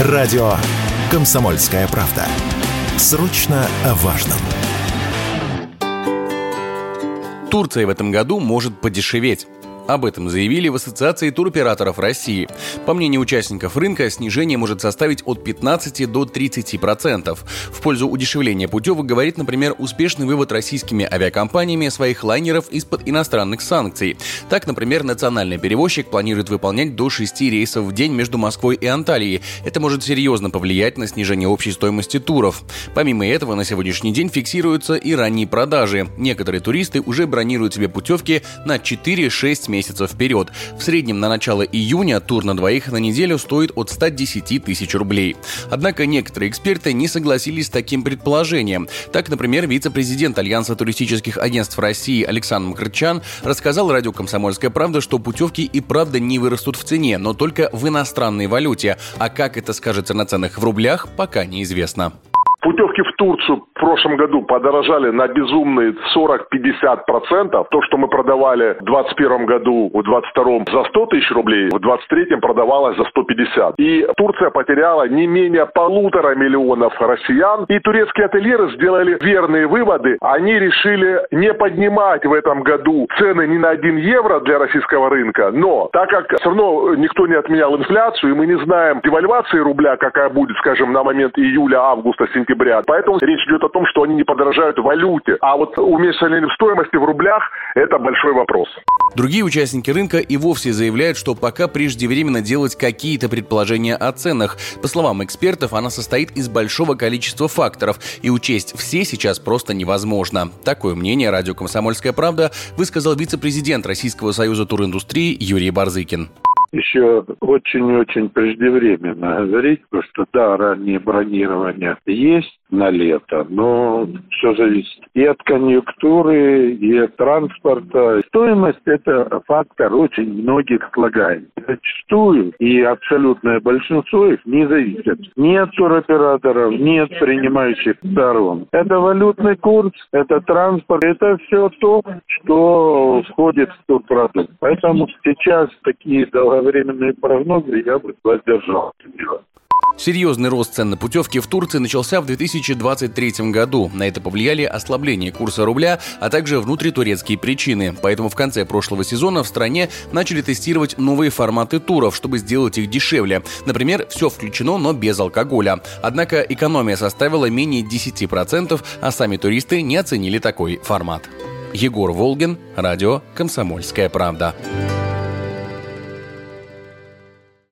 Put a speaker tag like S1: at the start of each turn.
S1: Радио «Комсомольская правда». Срочно о важном.
S2: Турция в этом году может подешеветь. Об этом заявили в Ассоциации туроператоров России. По мнению участников рынка, снижение может составить от 15 до 30%. В пользу удешевления путевок говорит, например, успешный вывод российскими авиакомпаниями своих лайнеров из-под иностранных санкций. Так, например, национальный перевозчик планирует выполнять до 6 рейсов в день между Москвой и Анталией. Это может серьезно повлиять на снижение общей стоимости туров. Помимо этого, на сегодняшний день фиксируются и ранние продажи. Некоторые туристы уже бронируют себе путевки на 4-6 месяцев вперед. В среднем на начало июня тур на двоих на неделю стоит от 110 тысяч рублей. Однако некоторые эксперты не согласились с таким предположением. Так, например, вице-президент Альянса туристических агентств России Александр Мкрчан рассказал радио «Комсомольская правда», что путевки и правда не вырастут в цене, но только в иностранной валюте. А как это скажется на ценах в рублях, пока неизвестно.
S3: Путевки в Турцию прошлом году подорожали на безумные 40-50%. То, что мы продавали в 2021 году, в 2022 за 100 тысяч рублей, в 2023 продавалось за 150. И Турция потеряла не менее полутора миллионов россиян. И турецкие ательеры сделали верные выводы. Они решили не поднимать в этом году цены ни на 1 евро для российского рынка. Но так как все равно никто не отменял инфляцию, и мы не знаем девальвации рубля, какая будет, скажем, на момент июля, августа, сентября. Поэтому речь идет о том, что они не подорожают в валюте. А вот уменьшение в стоимости в рублях – это большой вопрос.
S2: Другие участники рынка и вовсе заявляют, что пока преждевременно делать какие-то предположения о ценах. По словам экспертов, она состоит из большого количества факторов, и учесть все сейчас просто невозможно. Такое мнение радио «Комсомольская правда» высказал вице-президент Российского союза туриндустрии Юрий Барзыкин
S4: еще очень-очень преждевременно говорить, потому что да, раннее бронирование есть на лето, но все зависит и от конъюнктуры, и от транспорта. Стоимость – это фактор очень многих слагаемых. Зачастую и абсолютное большинство их не зависит ни от туроператоров, ни от принимающих сторон. Это валютный курс, это транспорт, это все то, что входит в турпродукт. Поэтому сейчас такие долговременные прогнозы я бы воздержался
S2: Серьезный рост цен на путевки в Турции начался в 2023 году. На это повлияли ослабление курса рубля, а также внутритурецкие причины. Поэтому в конце прошлого сезона в стране начали тестировать новые форматы туров, чтобы сделать их дешевле. Например, все включено, но без алкоголя. Однако экономия составила менее 10%, а сами туристы не оценили такой формат. Егор Волгин, радио «Комсомольская правда».